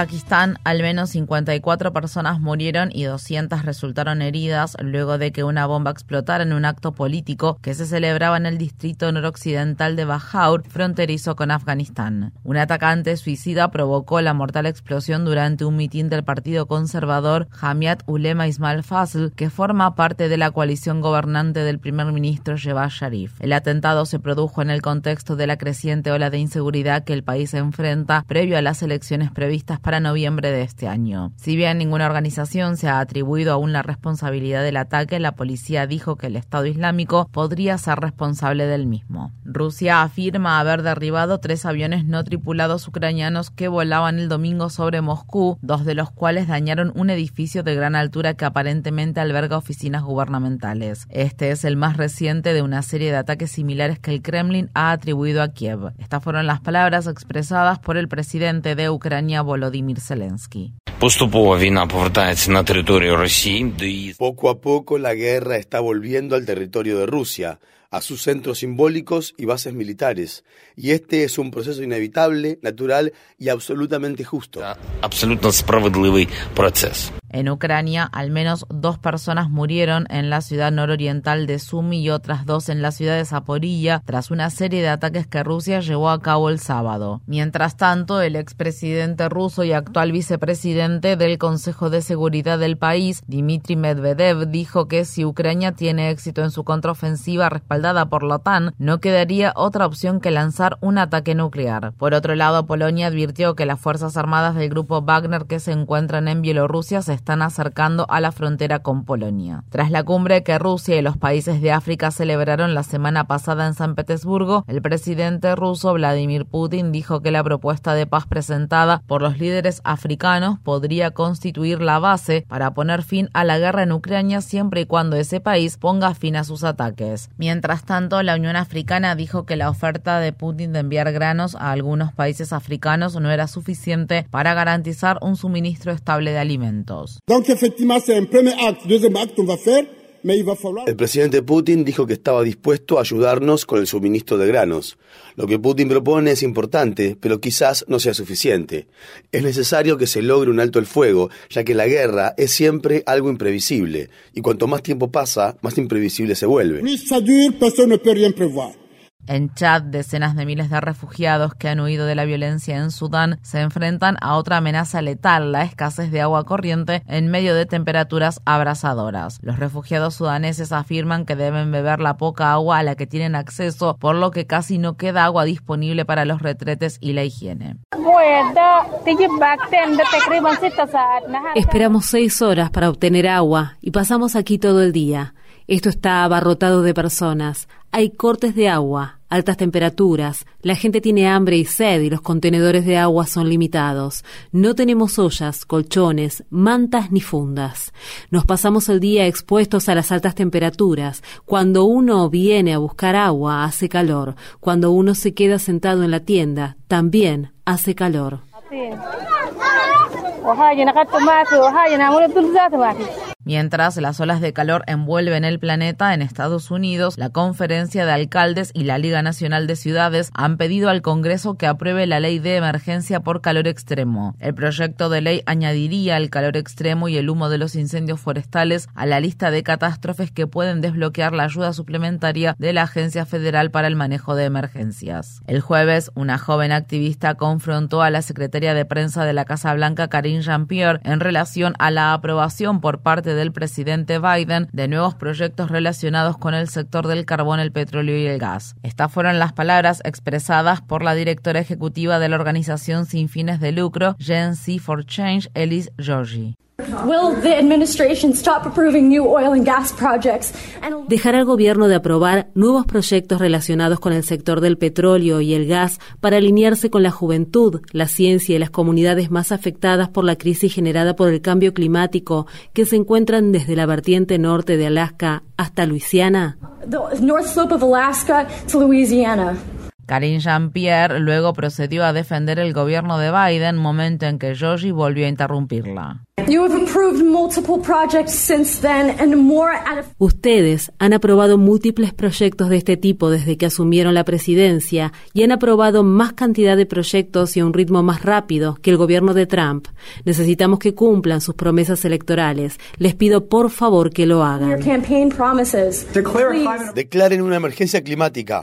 Pakistán, al menos 54 personas murieron y 200 resultaron heridas luego de que una bomba explotara en un acto político que se celebraba en el distrito noroccidental de Bajaur, fronterizo con Afganistán. Un atacante suicida provocó la mortal explosión durante un mitin del Partido Conservador Jamiat Ulema Ismail Fazl, que forma parte de la coalición gobernante del primer ministro Shehbaz Sharif. El atentado se produjo en el contexto de la creciente ola de inseguridad que el país enfrenta previo a las elecciones previstas para noviembre de este año. Si bien ninguna organización se ha atribuido aún la responsabilidad del ataque, la policía dijo que el Estado Islámico podría ser responsable del mismo. Rusia afirma haber derribado tres aviones no tripulados ucranianos que volaban el domingo sobre Moscú, dos de los cuales dañaron un edificio de gran altura que aparentemente alberga oficinas gubernamentales. Este es el más reciente de una serie de ataques similares que el Kremlin ha atribuido a Kiev. Estas fueron las palabras expresadas por el presidente de Ucrania, Volodymyr Zelensky. Poco a poco la guerra está volviendo al territorio de Rusia, a sus centros simbólicos y bases militares. Y este es un proceso inevitable, natural y absolutamente justo. En Ucrania, al menos dos personas murieron en la ciudad nororiental de Sumy y otras dos en la ciudad de Zaporilla tras una serie de ataques que Rusia llevó a cabo el sábado. Mientras tanto, el expresidente ruso y actual vicepresidente del Consejo de Seguridad del país, Dmitry Medvedev, dijo que si Ucrania tiene éxito en su contraofensiva respaldada por la OTAN, no quedaría otra opción que lanzar un ataque nuclear. Por otro lado, Polonia advirtió que las Fuerzas Armadas del grupo Wagner que se encuentran en Bielorrusia se están acercando a la frontera con Polonia. Tras la cumbre que Rusia y los países de África celebraron la semana pasada en San Petersburgo, el presidente ruso Vladimir Putin dijo que la propuesta de paz presentada por los líderes africanos podría constituir la base para poner fin a la guerra en Ucrania siempre y cuando ese país ponga fin a sus ataques. Mientras tanto, la Unión Africana dijo que la oferta de Putin de enviar granos a algunos países africanos no era suficiente para garantizar un suministro estable de alimentos. El presidente Putin dijo que estaba dispuesto a ayudarnos con el suministro de granos. Lo que Putin propone es importante, pero quizás no sea suficiente. Es necesario que se logre un alto el fuego, ya que la guerra es siempre algo imprevisible, y cuanto más tiempo pasa, más imprevisible se vuelve. En Chad, decenas de miles de refugiados que han huido de la violencia en Sudán se enfrentan a otra amenaza letal, la escasez de agua corriente en medio de temperaturas abrasadoras. Los refugiados sudaneses afirman que deben beber la poca agua a la que tienen acceso, por lo que casi no queda agua disponible para los retretes y la higiene. Esperamos seis horas para obtener agua y pasamos aquí todo el día. Esto está abarrotado de personas. Hay cortes de agua, altas temperaturas, la gente tiene hambre y sed y los contenedores de agua son limitados. No tenemos ollas, colchones, mantas ni fundas. Nos pasamos el día expuestos a las altas temperaturas. Cuando uno viene a buscar agua, hace calor. Cuando uno se queda sentado en la tienda, también hace calor. Mientras las olas de calor envuelven el planeta, en Estados Unidos, la Conferencia de Alcaldes y la Liga Nacional de Ciudades han pedido al Congreso que apruebe la ley de emergencia por calor extremo. El proyecto de ley añadiría el calor extremo y el humo de los incendios forestales a la lista de catástrofes que pueden desbloquear la ayuda suplementaria de la Agencia Federal para el Manejo de Emergencias. El jueves, una joven activista confrontó a la secretaria de prensa de la Casa Blanca, Karine Jean-Pierre, en relación a la aprobación por parte del presidente Biden de nuevos proyectos relacionados con el sector del carbón, el petróleo y el gas. Estas fueron las palabras expresadas por la directora ejecutiva de la organización sin fines de lucro, Gen Z for Change, Elise Georgie. Dejará al gobierno de aprobar nuevos proyectos relacionados con el sector del petróleo y el gas para alinearse con la juventud, la ciencia y las comunidades más afectadas por la crisis generada por el cambio climático que se encuentran desde la vertiente norte de Alaska hasta Luisiana? Karine Jean-Pierre luego procedió a defender el gobierno de Biden, momento en que Georgie volvió a interrumpirla. Ustedes han aprobado múltiples proyectos de este tipo desde que asumieron la presidencia y han aprobado más cantidad de proyectos y a un ritmo más rápido que el gobierno de Trump. Necesitamos que cumplan sus promesas electorales. Les pido por favor que lo hagan. Declaren una emergencia climática.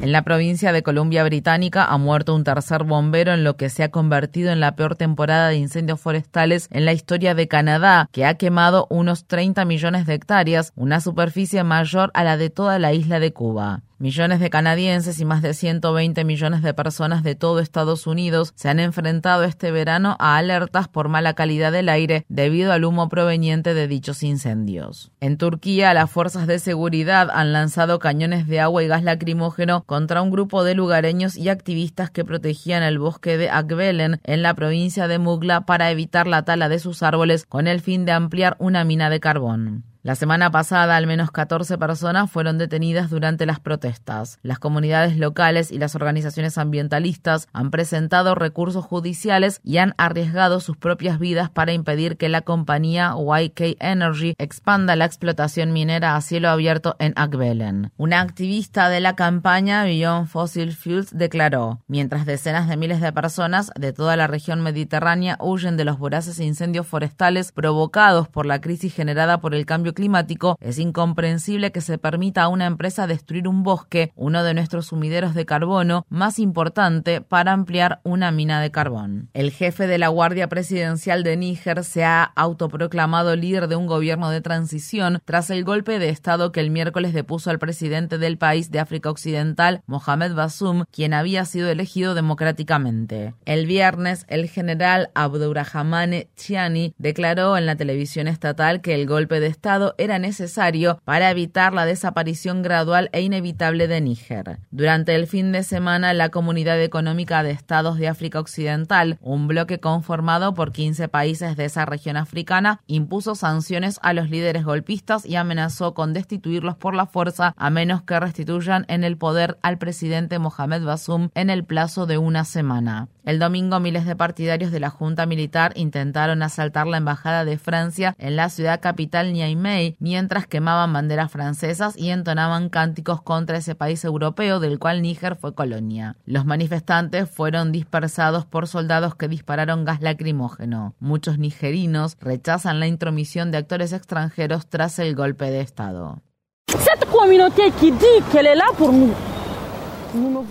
En la provincia de Columbia Británica ha muerto un tercer bombero en lo que se ha convertido en la peor temporada de incendios forestales en la historia de Canadá, que ha quemado unos 30 millones de hectáreas, una superficie mayor a la de toda la isla de Cuba. Millones de canadienses y más de 120 millones de personas de todo Estados Unidos se han enfrentado este verano a alertas por mala calidad del aire debido al humo proveniente de dichos incendios. En Turquía, las fuerzas de seguridad han lanzado cañones de agua y gas lacrimógeno contra un grupo de lugareños y activistas que protegían el bosque de Akbelen en la provincia de Mugla para evitar la tala de sus árboles con el fin de ampliar una mina de carbón. La semana pasada, al menos 14 personas fueron detenidas durante las protestas. Las comunidades locales y las organizaciones ambientalistas han presentado recursos judiciales y han arriesgado sus propias vidas para impedir que la compañía YK Energy expanda la explotación minera a cielo abierto en Akbelen. Una activista de la campaña Beyond Fossil Fuels declaró, mientras decenas de miles de personas de toda la región mediterránea huyen de los voraces incendios forestales provocados por la crisis generada por el cambio climático, es incomprensible que se permita a una empresa destruir un bosque, uno de nuestros sumideros de carbono más importante para ampliar una mina de carbón. El jefe de la Guardia Presidencial de Níger se ha autoproclamado líder de un gobierno de transición tras el golpe de Estado que el miércoles depuso al presidente del país de África Occidental, Mohamed Bassoum, quien había sido elegido democráticamente. El viernes, el general Abdurrahmane Chiani declaró en la televisión estatal que el golpe de Estado era necesario para evitar la desaparición gradual e inevitable de Níger. Durante el fin de semana, la Comunidad Económica de Estados de África Occidental, un bloque conformado por 15 países de esa región africana, impuso sanciones a los líderes golpistas y amenazó con destituirlos por la fuerza a menos que restituyan en el poder al presidente Mohamed Bassoum en el plazo de una semana. El domingo miles de partidarios de la Junta Militar intentaron asaltar la embajada de Francia en la ciudad capital Niamey mientras quemaban banderas francesas y entonaban cánticos contra ese país europeo del cual Níger fue colonia. Los manifestantes fueron dispersados por soldados que dispararon gas lacrimógeno. Muchos nigerinos rechazan la intromisión de actores extranjeros tras el golpe de Estado.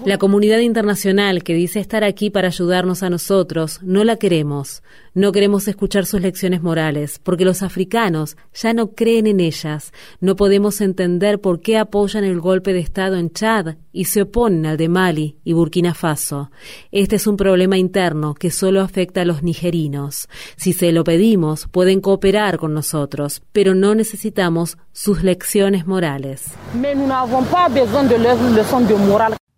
La comunidad internacional que dice estar aquí para ayudarnos a nosotros, no la queremos. No queremos escuchar sus lecciones morales, porque los africanos ya no creen en ellas. No podemos entender por qué apoyan el golpe de Estado en Chad y se oponen al de Mali y Burkina Faso. Este es un problema interno que solo afecta a los nigerinos. Si se lo pedimos, pueden cooperar con nosotros, pero no necesitamos sus lecciones morales.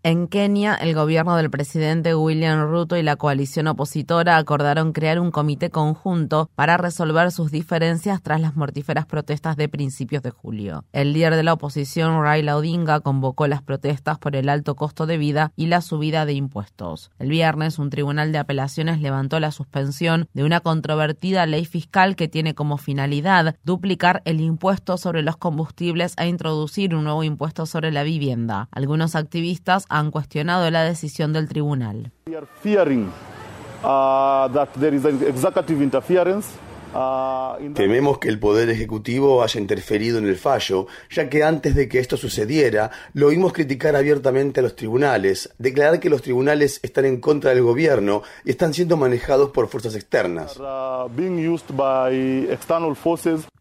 En Kenia, el gobierno del presidente William Ruto y la coalición opositora acordaron crear un comité conjunto para resolver sus diferencias tras las mortíferas protestas de principios de julio. El líder de la oposición, Raila Odinga, convocó las protestas por el alto costo de vida y la subida de impuestos. El viernes, un tribunal de apelaciones levantó la suspensión de una controvertida ley fiscal que tiene como finalidad duplicar el impuesto sobre los combustibles e introducir un nuevo impuesto sobre la vivienda. Algunos activistas han cuestionado la decisión del tribunal. Ah, Tememos que el Poder Ejecutivo haya interferido en el fallo, ya que antes de que esto sucediera, lo oímos criticar abiertamente a los tribunales, declarar que los tribunales están en contra del gobierno y están siendo manejados por fuerzas externas.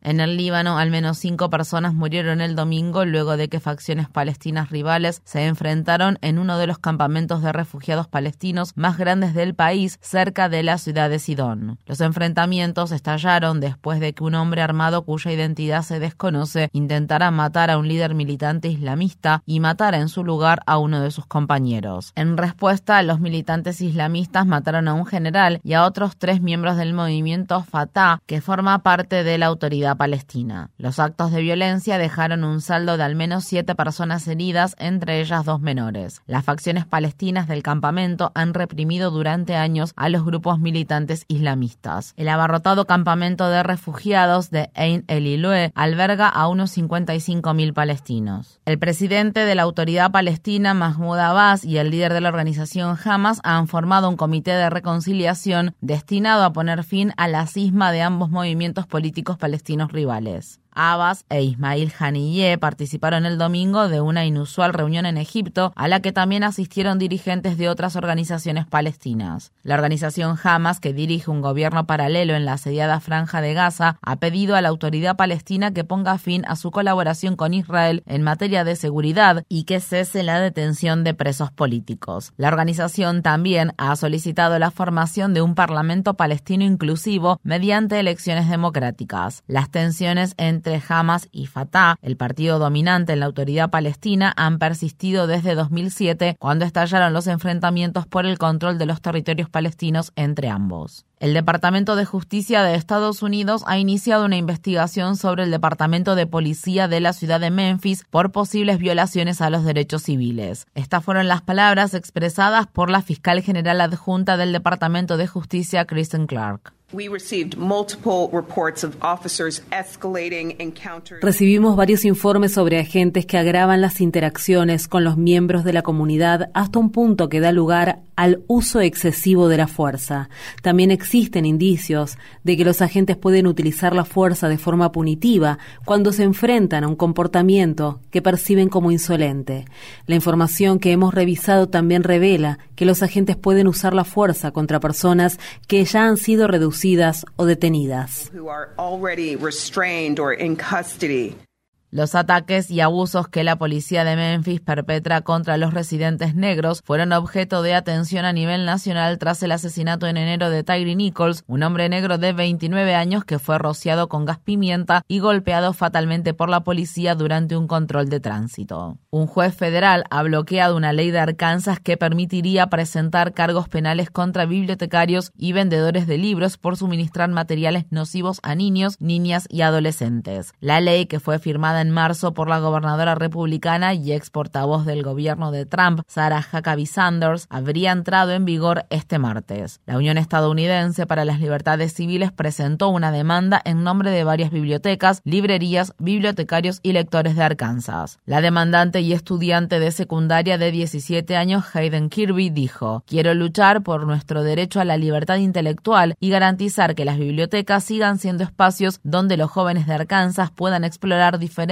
En el Líbano, al menos cinco personas murieron el domingo luego de que facciones palestinas rivales se enfrentaron en uno de los campamentos de refugiados palestinos más grandes del país, cerca de la ciudad de Sidón. Los enfrentamientos estallaron después de que un hombre armado cuya identidad se desconoce intentara matar a un líder militante islamista y matara en su lugar a uno de sus compañeros. En respuesta, los militantes islamistas mataron a un general y a otros tres miembros del movimiento Fatah, que forma parte de la autoridad palestina. Los actos de violencia dejaron un saldo de al menos siete personas heridas, entre ellas dos menores. Las facciones palestinas del campamento han reprimido durante años a los grupos militantes islamistas. El abarrotado campamento de refugiados de Ein el Ilue alberga a unos 55.000 palestinos. El presidente de la autoridad palestina, Mahmoud Abbas, y el líder de la organización Hamas han formado un comité de reconciliación destinado a poner fin a la cisma de ambos movimientos políticos palestinos rivales. Abbas e Ismail Haniyeh participaron el domingo de una inusual reunión en Egipto a la que también asistieron dirigentes de otras organizaciones palestinas. La organización Hamas, que dirige un gobierno paralelo en la asediada franja de Gaza, ha pedido a la autoridad palestina que ponga fin a su colaboración con Israel en materia de seguridad y que cese la detención de presos políticos. La organización también ha solicitado la formación de un parlamento palestino inclusivo mediante elecciones democráticas. Las tensiones entre entre Hamas y Fatah, el partido dominante en la autoridad palestina, han persistido desde 2007, cuando estallaron los enfrentamientos por el control de los territorios palestinos entre ambos. El Departamento de Justicia de Estados Unidos ha iniciado una investigación sobre el Departamento de Policía de la ciudad de Memphis por posibles violaciones a los derechos civiles. Estas fueron las palabras expresadas por la fiscal general adjunta del Departamento de Justicia, Kristen Clark. Recibimos varios informes sobre agentes que agravan las interacciones con los miembros de la comunidad hasta un punto que da lugar al uso excesivo de la fuerza. También existen indicios de que los agentes pueden utilizar la fuerza de forma punitiva cuando se enfrentan a un comportamiento que perciben como insolente. La información que hemos revisado también revela que los agentes pueden usar la fuerza contra personas que ya han sido reducidas o detenidas. Los ataques y abusos que la policía de Memphis perpetra contra los residentes negros fueron objeto de atención a nivel nacional tras el asesinato en enero de Tyree Nichols, un hombre negro de 29 años que fue rociado con gas pimienta y golpeado fatalmente por la policía durante un control de tránsito. Un juez federal ha bloqueado una ley de Arkansas que permitiría presentar cargos penales contra bibliotecarios y vendedores de libros por suministrar materiales nocivos a niños, niñas y adolescentes. La ley que fue firmada en marzo por la gobernadora republicana y ex portavoz del gobierno de Trump, Sarah Huckabee Sanders, habría entrado en vigor este martes. La Unión Estadounidense para las Libertades Civiles presentó una demanda en nombre de varias bibliotecas, librerías, bibliotecarios y lectores de Arkansas. La demandante y estudiante de secundaria de 17 años, Hayden Kirby, dijo, quiero luchar por nuestro derecho a la libertad intelectual y garantizar que las bibliotecas sigan siendo espacios donde los jóvenes de Arkansas puedan explorar diferentes